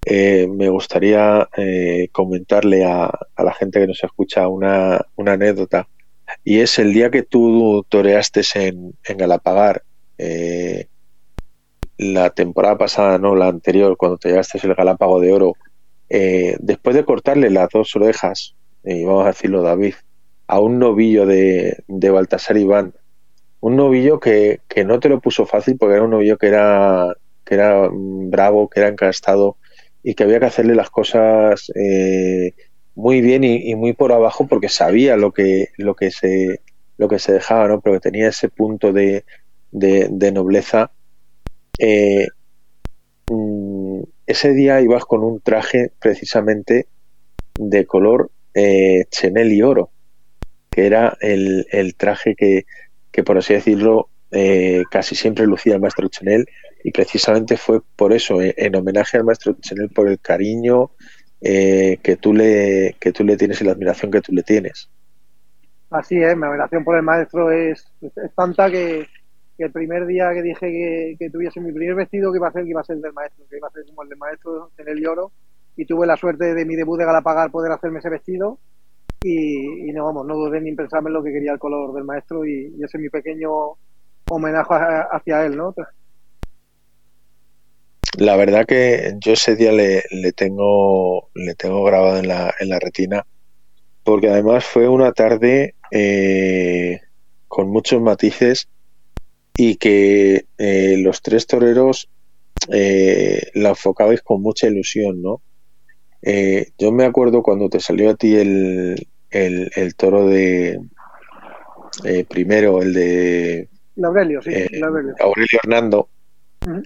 eh, me gustaría eh, comentarle a, a, la gente que nos escucha una, una, anécdota. Y es el día que tú toreaste en, en Galapagar, la temporada pasada, no la anterior, cuando te llevaste el Galápago de Oro, después de cortarle las dos orejas, y vamos a decirlo David, a un novillo de, de Baltasar Iván, un novillo que, que, no te lo puso fácil porque era un novillo que era, que era bravo, que era encastado y que había que hacerle las cosas eh, muy bien y, muy por abajo porque sabía lo que, lo que, se, lo que se dejaba, ¿no? pero que tenía ese punto de, de, de nobleza. Eh, mm, ese día ibas con un traje precisamente de color eh, chenel y oro, que era el, el traje que, que por así decirlo eh, casi siempre lucía el maestro Chanel y precisamente fue por eso, eh, en homenaje al maestro Chanel, por el cariño eh, que, tú le, que tú le tienes y la admiración que tú le tienes. Así es, mi admiración por el maestro es, es tanta que, el primer día que dije que, tuviese mi primer vestido que iba a ser, que iba a ser del maestro, que iba a ser como el del maestro Chanel y oro, y tuve la suerte de mi debut de Galapagar poder hacerme ese vestido y, no vamos, no dudé ni en pensarme en lo que quería el color del maestro y, ese es mi pequeño homenaje hacia él, ¿no? La verdad que yo ese día le, tengo le tengo grabado en la, en la retina porque además fue una tarde eh, con muchos matices y que eh, los tres toreros eh, la enfocabais con mucha ilusión, ¿no? yo me acuerdo cuando te salió a ti el, el, toro de eh, primero, el de Aurelio, sí, eh, Aurelio Hernando,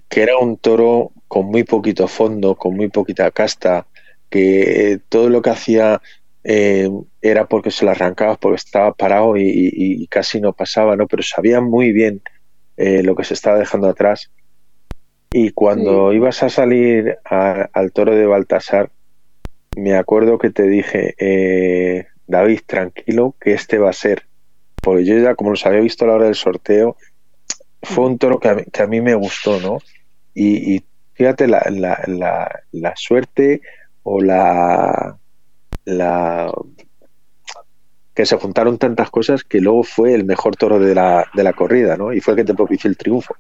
que era un toro con muy poquito fondo, con muy poquita casta, que todo lo que hacía era porque se lo arrancaba, porque estaba parado y, casi no pasaba, ¿no? Pero sabía muy bien lo que se estaba dejando atrás. Y cuando ibas a salir al toro de Baltasar, me acuerdo que te dije, eh, David, tranquilo, que este va a ser. Porque yo ya, como los había visto a la hora del sorteo, fue un toro que a mí, me gustó, ¿no? Y, fíjate la, la, la, suerte o la, la que se juntaron tantas cosas que luego fue el mejor toro de la, de la corrida, ¿no? Y fue el que te propició el triunfo.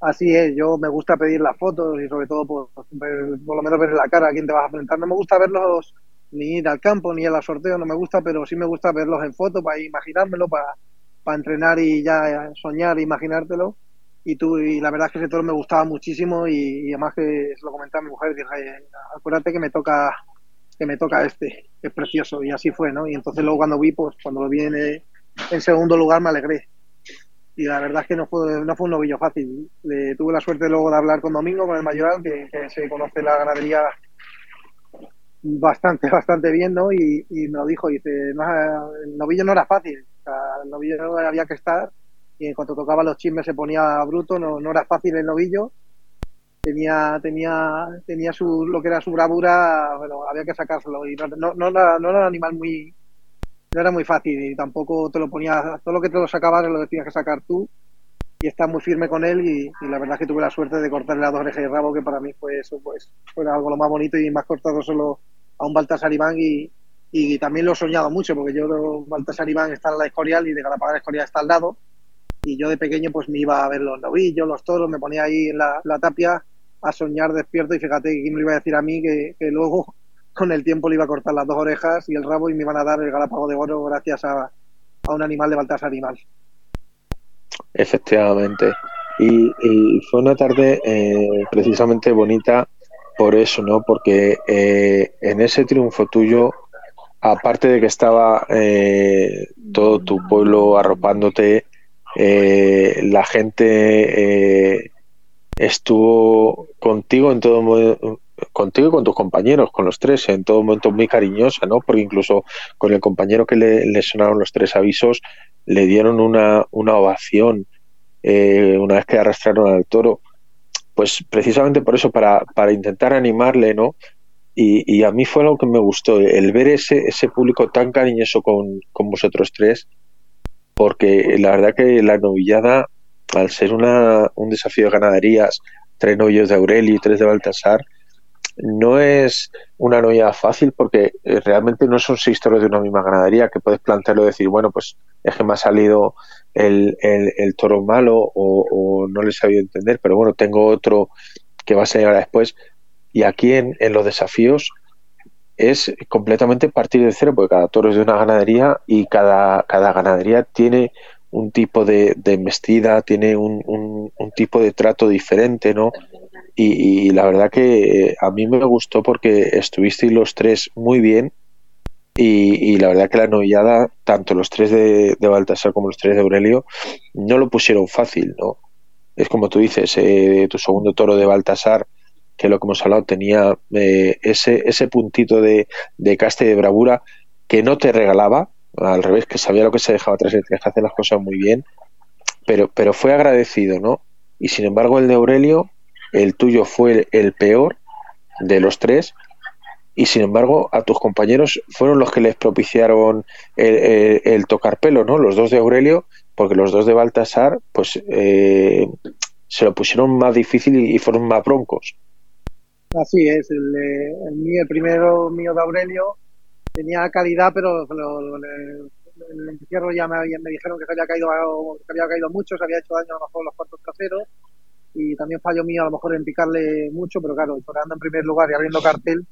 Así es, yo me gusta pedir las fotos y sobre todo por, por lo menos ver la cara a quién te vas a enfrentar. No me gusta verlos ni ir al campo ni ir al sorteo, no me gusta, pero sí me gusta verlos en foto para imaginármelo, para, para entrenar y ya soñar, imaginártelo. Y tú, y la verdad es que ese toro me gustaba muchísimo y, además que se lo comentaba a mi mujer, dije, acuérdate que me toca que me toca este, es precioso, y así fue, ¿no? Y entonces luego cuando vi, pues cuando lo vi en, en segundo lugar me alegré, y la verdad es que no fue, no fue un novillo fácil. tuve la suerte luego de hablar con Domingo, con el mayoral, que, se conoce la ganadería bastante, bastante bien, ¿no? Y, me lo dijo, dice, el novillo no era fácil, el novillo había que estar, y en cuanto tocaba los chismes se ponía bruto, no, no era fácil el novillo, tenía, tenía, tenía su, lo que era su bravura, bueno, había que sacárselo, y no, no, era, no era un animal muy, no era muy fácil y tampoco te lo ponías, todo lo que te lo sacabas lo tenías que sacar tú y estás muy firme con él y, la verdad es que tuve la suerte de cortarle las dos orejas de rabo que para mí fue eso, pues fue algo lo más bonito y más cortado solo a un Baltasar Iván y, y también lo he soñado mucho porque yo Baltasar Iván está en la Escorial y de Galapagar Escorial está al lado y yo de pequeño pues me iba a ver los novillos, los toros, me ponía ahí en la, tapia a soñar despierto y fíjate quién me iba a decir a mí que, que luego con el tiempo le iba a cortar las dos orejas y el rabo y me iban a dar el galápago de oro gracias a, un animal de Baltasar Animal. Efectivamente. Y, fue una tarde eh, precisamente bonita por eso, ¿no? Porque eh, en ese triunfo tuyo, aparte de que estaba eh, todo tu pueblo arropándote, la gente estuvo contigo en todo contigo y con tus compañeros, con los tres, en todo momento muy cariñosa, ¿no? Porque incluso con el compañero que le, sonaron los tres avisos, le dieron una, una ovación eh, una vez que arrastraron al toro. Pues precisamente por eso, para, para intentar animarle, ¿no? Y, a mí fue algo que me gustó, el ver ese, ese público tan cariñoso con, con vosotros tres, porque la verdad que la novillada, al ser una, un desafío de ganaderías, tres novillos de Aurelio y tres de Baltasar, no es una novia fácil porque eh, realmente no son seis toros de una misma ganadería que puedes plantearlo y decir, bueno, pues es que me ha salido el, el, toro malo o, no le he sabido entender, pero bueno, tengo otro que va a salir después. Y aquí en, en los desafíos es completamente partir de cero, porque cada toro es de una ganadería y cada, cada ganadería tiene un tipo de, de tiene un, un, un, tipo de trato diferente, ¿no? Y, la verdad que a mí me gustó porque estuvisteis los tres muy bien y, la verdad que la novillada, tanto los tres de, Baltasar como los tres de Aurelio, no lo pusieron fácil, ¿no? Es como tú dices, eh, tu segundo toro de Baltasar, que lo que hemos hablado tenía eh, ese, ese puntito de, de caste de bravura que no te regalaba, al revés, que sabía lo que se dejaba atrás y que hacer las cosas muy bien, pero, pero fue agradecido, ¿no? Y sin embargo el de Aurelio el tuyo fue el peor de los tres y sin embargo a tus compañeros fueron los que les propiciaron el, tocar pelo, ¿no? Los dos de Aurelio, porque los dos de Baltasar, pues eh, se lo pusieron más difícil y fueron más broncos. Así es, el, el primero mío de Aurelio tenía calidad, pero en el encierro ya me, me, dijeron que se había caído, que había caído mucho, se había hecho daño a lo mejor los cuartos traseros y también fallo mío a lo mejor en picarle mucho, pero claro, toreando en primer lugar y abriendo cartel,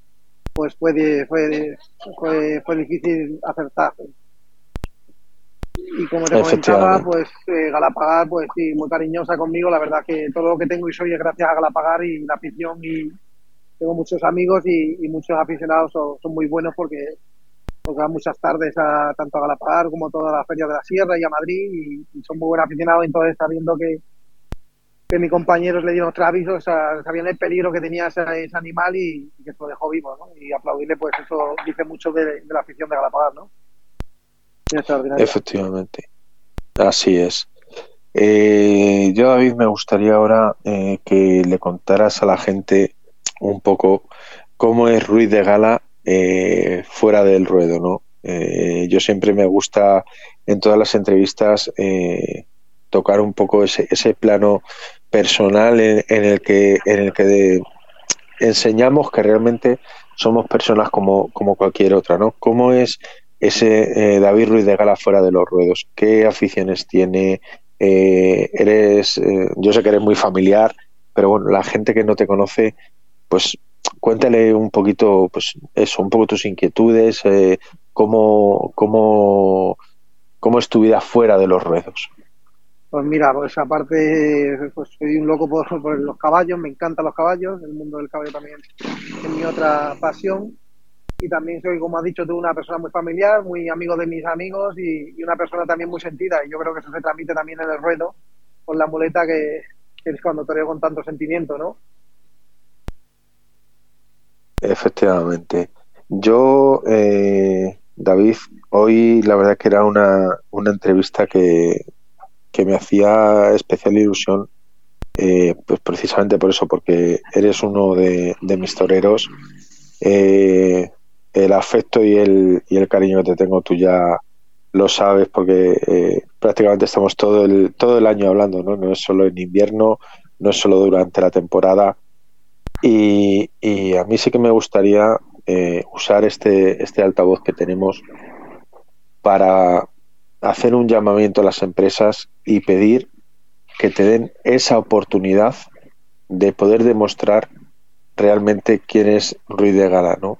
pues fue, fue, fue, difícil acertar. Y como te comentaba, pues eh, Galapagar, pues sí, muy cariñosa conmigo. La verdad que todo lo que tengo y soy es gracias a Galapagar y la afición y, tengo muchos amigos y, muchos aficionados son, muy buenos porque, porque van muchas tardes a, tanto a Galapagar como a todas las ferias de la Sierra y a Madrid y, son muy buenos aficionados. Entonces, sabiendo que, que mis compañeros le dieron otro aviso, sabían el peligro que tenía ese, animal y, que se lo dejó vivo, ¿no? Y aplaudirle, pues eso dice mucho de, la afición de Galapagar, ¿no? Efectivamente, así es. Eh, yo, David, me gustaría ahora eh, que le contaras a la gente un poco cómo es Ruiz de Gala eh, fuera del ruedo, ¿no? yo siempre me gusta en todas las entrevistas tocar un poco ese, ese plano personal en, el que en el que enseñamos que realmente somos personas como, cualquier otra, ¿no? ¿Cómo es ese David Ruiz de Gala fuera de los ruedos? ¿Qué aficiones tiene? Eh, eres, eh, yo sé que eres muy familiar, pero bueno, la gente que no te conoce, pues cuéntale un poquito, pues eso, un poco tus inquietudes, eh, cómo, cómo, cómo es tu vida fuera de los ruedos. Pues mira, pues aparte, pues soy un loco por, los caballos, me encantan los caballos, el mundo del caballo también es mi otra pasión y también soy, como has dicho tú, una persona muy familiar, muy amigo de mis amigos y, una persona también muy sentida. Y yo creo que eso se transmite también en el ruedo con la muleta que, es cuando toreo con tanto sentimiento, ¿no? Efectivamente. Yo, eh, David, hoy la verdad que era una entrevista que, que me hacía especial ilusión, eh, pues precisamente por eso, porque eres uno de, mis toreros. Eh, el afecto y el, y el cariño que te tengo tú ya lo sabes porque eh, prácticamente estamos todo el, todo el año hablando, ¿no? No es solo en invierno, no es solo durante la temporada. Y, a mí sí que me gustaría usar este, este altavoz que tenemos para hacer un llamamiento a las empresas y pedir que te den esa oportunidad de poder demostrar realmente quién es Ruiz de Gala, ¿no?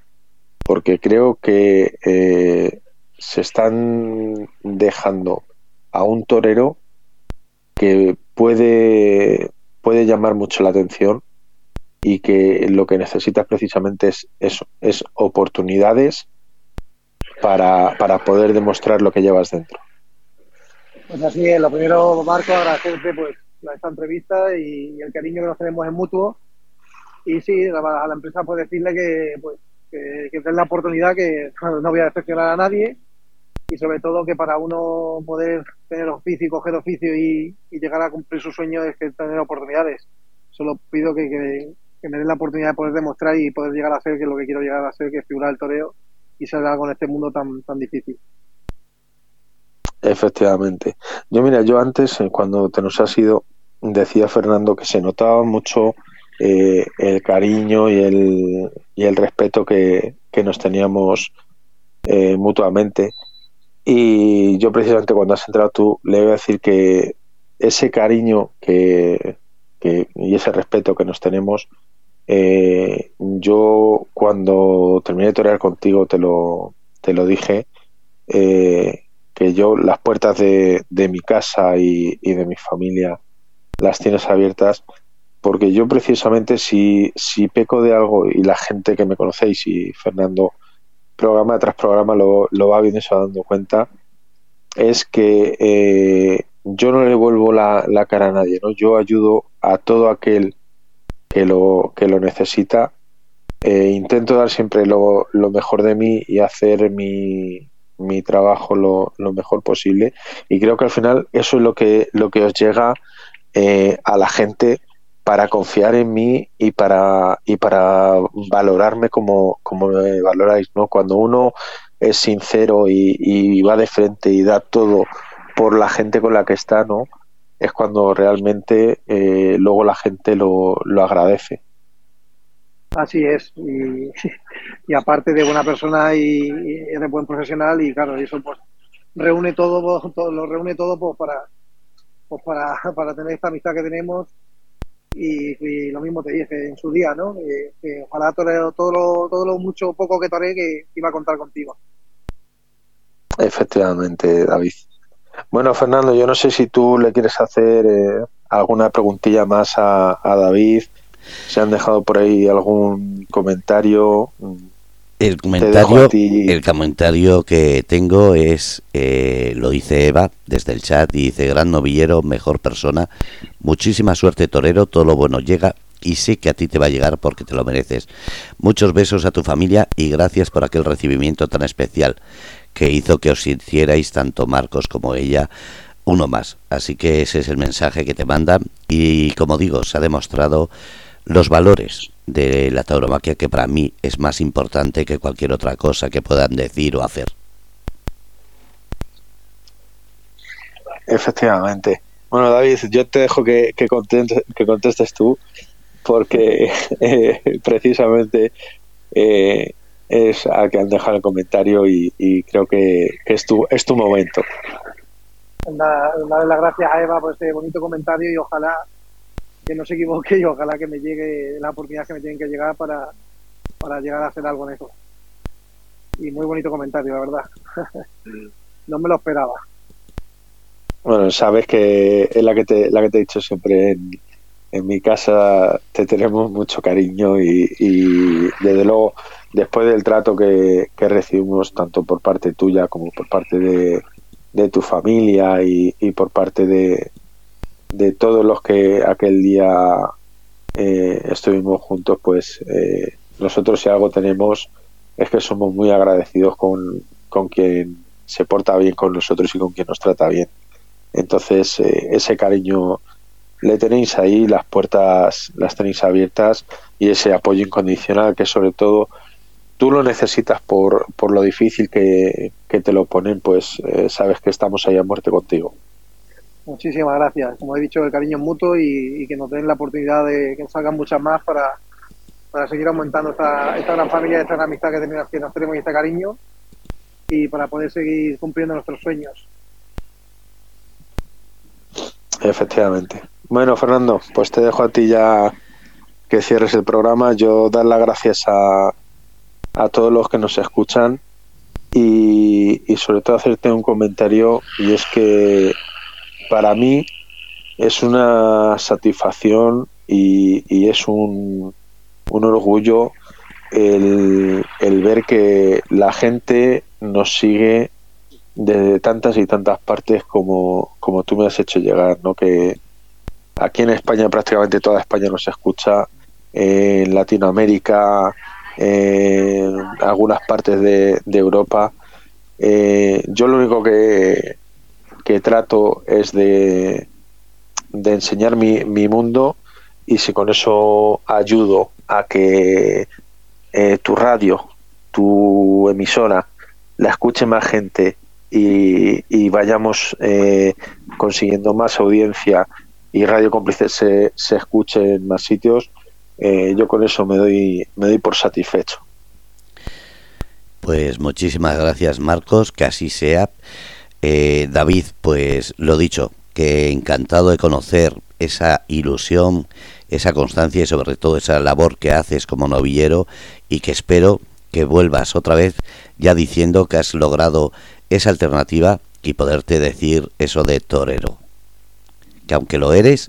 porque creo que eh, se están dejando a un torero que puede, puede llamar mucho la atención y que lo que necesitas precisamente es eso, es oportunidades para, para poder demostrar lo que llevas dentro. Pues así es, lo primero, Marco, agradecerte pues, esta entrevista y, el cariño que nos tenemos en mutuo. Y sí, a la, empresa pues decirle que pues, que, que la oportunidad, que no voy a decepcionar a nadie y sobre todo que para uno poder tener oficio y coger oficio y, llegar a cumplir su sueño es que tener oportunidades. Solo pido que, me den la oportunidad de poder demostrar y poder llegar a ser que lo que quiero llegar a ser, que es figurar el toreo y algo en este mundo tan, tan difícil. Efectivamente. Yo mira, yo antes, eh, cuando te nos has ido, decía Fernando que se notaba mucho eh, el cariño y el, y el respeto que, nos teníamos eh, mutuamente. Y yo precisamente cuando has entrado tú, le voy a decir que ese cariño que, y ese respeto que nos tenemos, eh, yo cuando terminé de torear contigo te lo, te lo dije, que yo las puertas de, de mi casa y, y, de mi familia las tienes abiertas porque yo precisamente si, si peco de algo y la gente que me conocéis y Fernando programa tras programa lo, va viendo y se va dando cuenta, es que eh, yo no le vuelvo la, cara a nadie, ¿no? Yo ayudo a todo aquel que lo, que lo necesita. Eh, intento dar siempre lo, lo, mejor de mí y hacer mi, mi trabajo lo, lo, mejor posible. Y creo que al final eso es lo que, lo que os llega eh, a la gente para confiar en mí y para, y para valorarme como, como me valoráis, ¿no? Cuando uno es sincero y, va de frente y da todo por la gente con la que está, ¿no? Es cuando realmente eh, luego la gente lo, lo agradece. Así es, y, y, aparte de buena persona y, de buen profesional y claro, eso pues reúne todo, todo lo reúne todo pues para, pues para, para tener esta amistad que tenemos y, lo mismo te dije en su día, ¿no? que ojalá todo lo, todo lo mucho poco que toré que iba a contar contigo. Efectivamente, David. Bueno, Fernando, yo no sé si tú le quieres hacer eh, alguna preguntilla más a, David se han dejado por ahí algún comentario. El comentario, el comentario que tengo es, eh, lo dice Eva desde el chat y dice, gran novillero, mejor persona, muchísima suerte torero, todo lo bueno llega y sé que a ti te va a llegar porque te lo mereces. Muchos besos a tu familia y gracias por aquel recibimiento tan especial que hizo que os hicierais tanto Marcos como ella uno más. Así que ese es el mensaje que te mandan y como digo, se ha demostrado los valores de la tauromaquia que para mí es más importante que cualquier otra cosa que puedan decir o hacer. Efectivamente. Bueno, David, yo te dejo que, que, contestes, tú, porque eh, precisamente eh, es a que han dejado el comentario y, creo que, es, tu, es tu momento. Nada, las gracias a Eva por este bonito comentario y ojalá que no se equivoque y ojalá que me llegue la oportunidad que me tienen que llegar para, para llegar a hacer algo en eso. Y muy bonito comentario, la verdad. no me lo esperaba. Bueno, sabes que es la que te, la que te he dicho siempre en, en mi casa te tenemos mucho cariño y, y desde luego después del trato que, que, recibimos tanto por parte tuya como por parte de, de tu familia y, y por parte de, de todos los que aquel día eh, estuvimos juntos, pues eh, nosotros si algo tenemos es que somos muy agradecidos con, con quien se porta bien con nosotros y con quien nos trata bien. Entonces, eh, ese cariño le tenéis ahí, las puertas las tenéis abiertas y ese apoyo incondicional que sobre todo tú lo necesitas por, por lo difícil que, que te lo ponen, pues sabes que estamos ahí a muerte contigo. Muchísimas gracias. Como he dicho, el cariño es mutuo y, que nos den la oportunidad de que salgan muchas más para, para seguir aumentando esta, esta gran familia, esta gran amistad que tenemos, que nos tenemos y este cariño y para poder seguir cumpliendo nuestros sueños. Efectivamente. Bueno, Fernando, pues te dejo a ti ya que cierres el programa. Yo dar las gracias a, a todos los que nos escuchan y sobre todo hacerte un comentario y es que para mí es una satisfacción y, es un, un orgullo el, ver que la gente nos sigue desde tantas y tantas partes como, como tú me has hecho llegar, ¿no? Que aquí en España prácticamente toda España nos escucha, en Latinoamérica, en algunas partes de, Europa. Eh, yo lo único que, que trato es de, de enseñar mi, mi, mundo y si con eso ayudo a que eh, tu radio, tu emisora, la escuche más gente y, y vayamos eh, consiguiendo más audiencia y Radio Cómplice se, se escuche en más sitios, eh, yo con eso me doy, me doy por satisfecho. Pues muchísimas gracias Marcos, que así sea. Eh, David, pues lo dicho, que encantado de conocer esa ilusión, esa constancia y sobre todo esa labor que haces como novillero y que espero que vuelvas otra vez ya diciendo que has logrado esa alternativa y poderte decir eso de torero. Que aunque lo eres,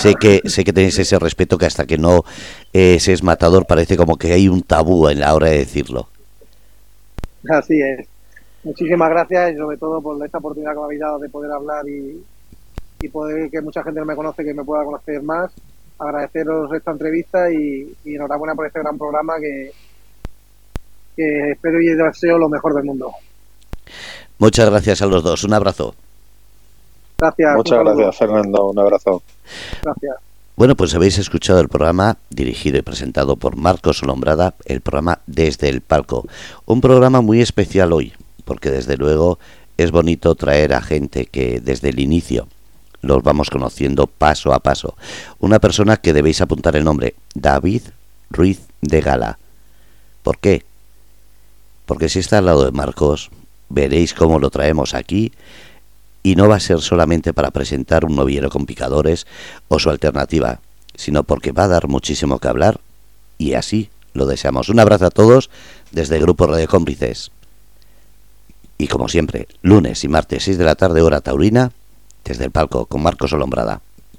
sé que sé que tenéis ese respeto que hasta que no eh, es matador parece como que hay un tabú en la hora de decirlo. Así es muchísimas gracias y sobre todo por esta oportunidad que me habéis dado de poder hablar y, y poder que mucha gente no me conoce, que me pueda conocer más. Agradeceros esta entrevista y, enhorabuena por este gran programa que, que espero y deseo lo mejor del mundo. Muchas gracias a los dos. Un abrazo. Gracias. Muchas gracias, Fernando. Un abrazo. Gracias. Bueno, pues habéis escuchado el programa dirigido y presentado por Marcos Lombrada, el programa Desde el Palco. Un programa muy especial hoy, porque desde luego es bonito traer a gente que desde el inicio los vamos conociendo paso a paso. Una persona que debéis apuntar el nombre, David Ruiz de Gala. ¿Por qué? Porque si está al lado de Marcos, veréis cómo lo traemos aquí y no va a ser solamente para presentar un noviero con picadores o su alternativa, sino porque va a dar muchísimo que hablar y así lo deseamos. Un abrazo a todos desde el Grupo Radio Cómplices. Y como siempre, lunes y martes 6 de la tarde hora taurina, desde el palco con Marcos Olombrada.